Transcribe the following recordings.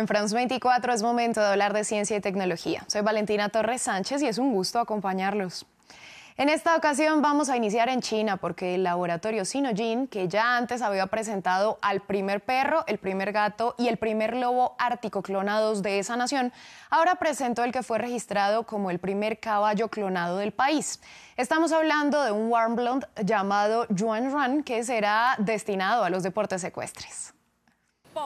En France 24 es momento de hablar de ciencia y tecnología. Soy Valentina Torres Sánchez y es un gusto acompañarlos. En esta ocasión vamos a iniciar en China porque el laboratorio Sinojin, que ya antes había presentado al primer perro, el primer gato y el primer lobo ártico clonados de esa nación, ahora presentó el que fue registrado como el primer caballo clonado del país. Estamos hablando de un warm blonde llamado Yuan Ran que será destinado a los deportes secuestres.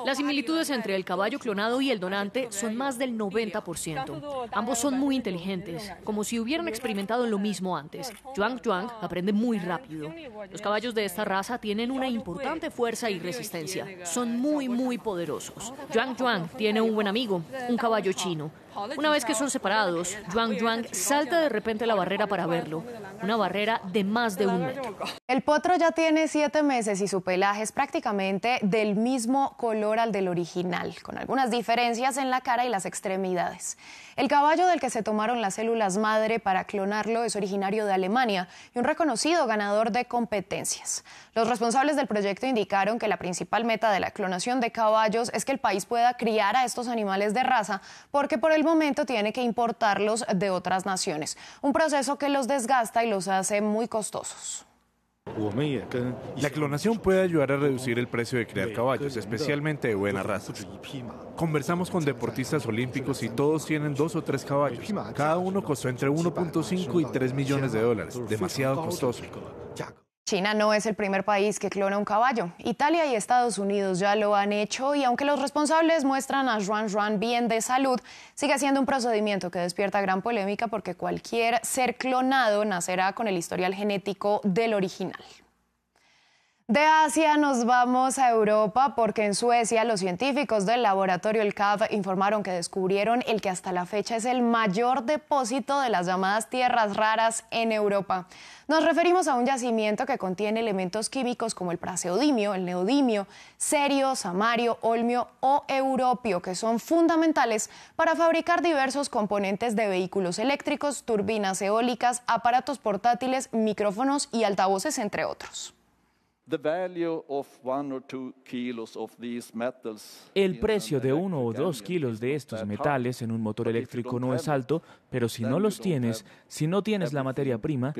Las similitudes entre el caballo clonado y el donante son más del 90%. Ambos son muy inteligentes, como si hubieran experimentado lo mismo antes. Juan Juan aprende muy rápido. Los caballos de esta raza tienen una importante fuerza y resistencia. Son muy, muy poderosos. Juan Juan tiene un buen amigo, un caballo chino. Una vez que son separados, Juan Juan salta de repente la barrera para verlo, una barrera de más de un metro. El potro ya tiene siete meses y su pelaje es prácticamente del mismo color al del original, con algunas diferencias en la cara y las extremidades. El caballo del que se tomaron las células madre para clonarlo es originario de Alemania y un reconocido ganador de competencias. Los responsables del proyecto indicaron que la principal meta de la clonación de caballos es que el país pueda criar a estos animales de raza, porque por el momento tiene que importarlos de otras naciones, un proceso que los desgasta y los hace muy costosos. La clonación puede ayudar a reducir el precio de criar caballos, especialmente de buena raza. Conversamos con deportistas olímpicos y todos tienen dos o tres caballos. Cada uno costó entre 1.5 y 3 millones de dólares, demasiado costoso. China no es el primer país que clona un caballo. Italia y Estados Unidos ya lo han hecho y aunque los responsables muestran a Juan Juan bien de salud, sigue siendo un procedimiento que despierta gran polémica porque cualquier ser clonado nacerá con el historial genético del original. De Asia nos vamos a Europa porque en Suecia los científicos del laboratorio El CAV informaron que descubrieron el que hasta la fecha es el mayor depósito de las llamadas tierras raras en Europa. Nos referimos a un yacimiento que contiene elementos químicos como el praseodimio, el neodimio, cerio, samario, olmio o europio, que son fundamentales para fabricar diversos componentes de vehículos eléctricos, turbinas eólicas, aparatos portátiles, micrófonos y altavoces, entre otros. El precio de uno o dos kilos de estos metales en un motor eléctrico no es alto, pero si no los tienes, si no tienes la materia prima,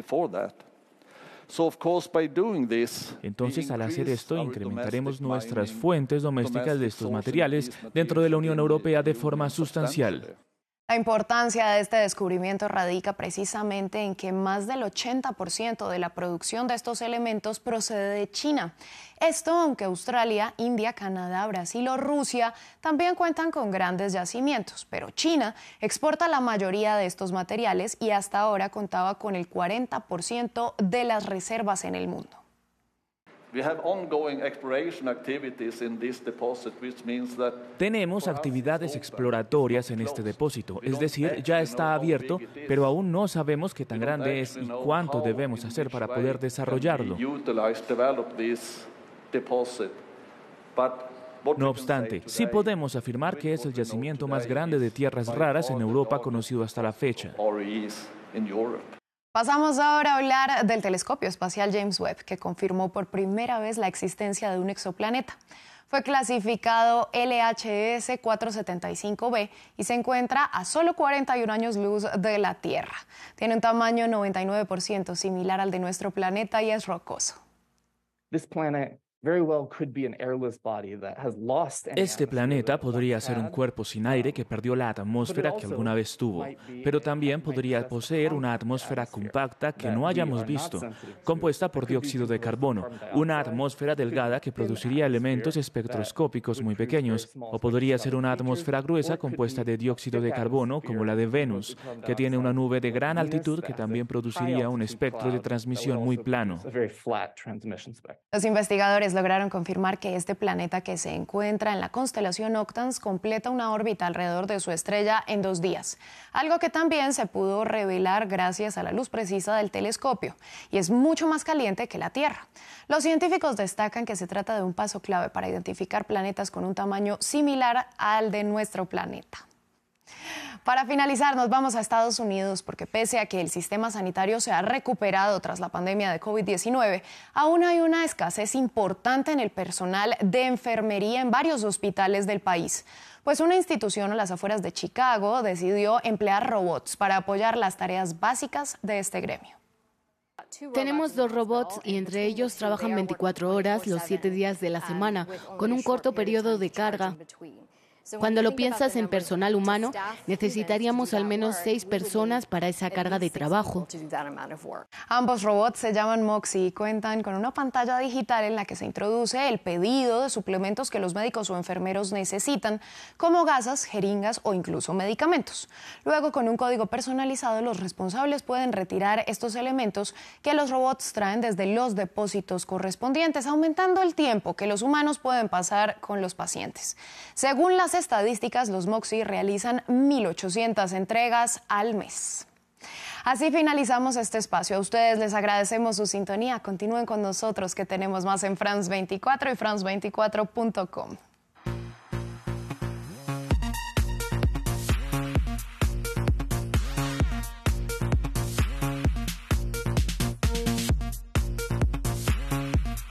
entonces al hacer esto incrementaremos nuestras fuentes domésticas de estos materiales dentro de la Unión Europea de forma sustancial. La importancia de este descubrimiento radica precisamente en que más del 80% de la producción de estos elementos procede de China. Esto aunque Australia, India, Canadá, Brasil o Rusia también cuentan con grandes yacimientos, pero China exporta la mayoría de estos materiales y hasta ahora contaba con el 40% de las reservas en el mundo. Tenemos actividades exploratorias en este depósito, es decir, ya está abierto, pero aún no sabemos qué tan grande es y cuánto debemos hacer para poder desarrollarlo. No obstante, sí podemos afirmar que es el yacimiento más grande de tierras raras en Europa conocido hasta la fecha. Pasamos ahora a hablar del telescopio espacial James Webb, que confirmó por primera vez la existencia de un exoplaneta. Fue clasificado LHS 475b y se encuentra a solo 41 años luz de la Tierra. Tiene un tamaño 99% similar al de nuestro planeta y es rocoso. Este planeta podría ser un cuerpo sin aire que perdió la atmósfera que alguna vez tuvo, pero también podría poseer una atmósfera compacta que no hayamos visto, compuesta por dióxido de carbono, una atmósfera delgada que produciría elementos espectroscópicos muy pequeños, o podría ser una atmósfera gruesa compuesta de dióxido de carbono como la de Venus, que tiene una nube de gran altitud que también produciría un espectro de transmisión muy plano. Los investigadores lograron confirmar que este planeta que se encuentra en la constelación Octans completa una órbita alrededor de su estrella en dos días, algo que también se pudo revelar gracias a la luz precisa del telescopio, y es mucho más caliente que la Tierra. Los científicos destacan que se trata de un paso clave para identificar planetas con un tamaño similar al de nuestro planeta. Para finalizar, nos vamos a Estados Unidos porque pese a que el sistema sanitario se ha recuperado tras la pandemia de COVID-19, aún hay una escasez importante en el personal de enfermería en varios hospitales del país. Pues una institución a las afueras de Chicago decidió emplear robots para apoyar las tareas básicas de este gremio. Tenemos dos robots y entre ellos trabajan 24 horas los 7 días de la semana, con un corto periodo de carga. Cuando lo piensas en personal humano, necesitaríamos al menos seis personas para esa carga de trabajo. Ambos robots se llaman Moxie y cuentan con una pantalla digital en la que se introduce el pedido de suplementos que los médicos o enfermeros necesitan, como gasas, jeringas o incluso medicamentos. Luego, con un código personalizado, los responsables pueden retirar estos elementos que los robots traen desde los depósitos correspondientes, aumentando el tiempo que los humanos pueden pasar con los pacientes. Según las estadísticas, los Moxie realizan 1.800 entregas al mes. Así finalizamos este espacio. A ustedes les agradecemos su sintonía. Continúen con nosotros que tenemos más en France 24 y France24.com.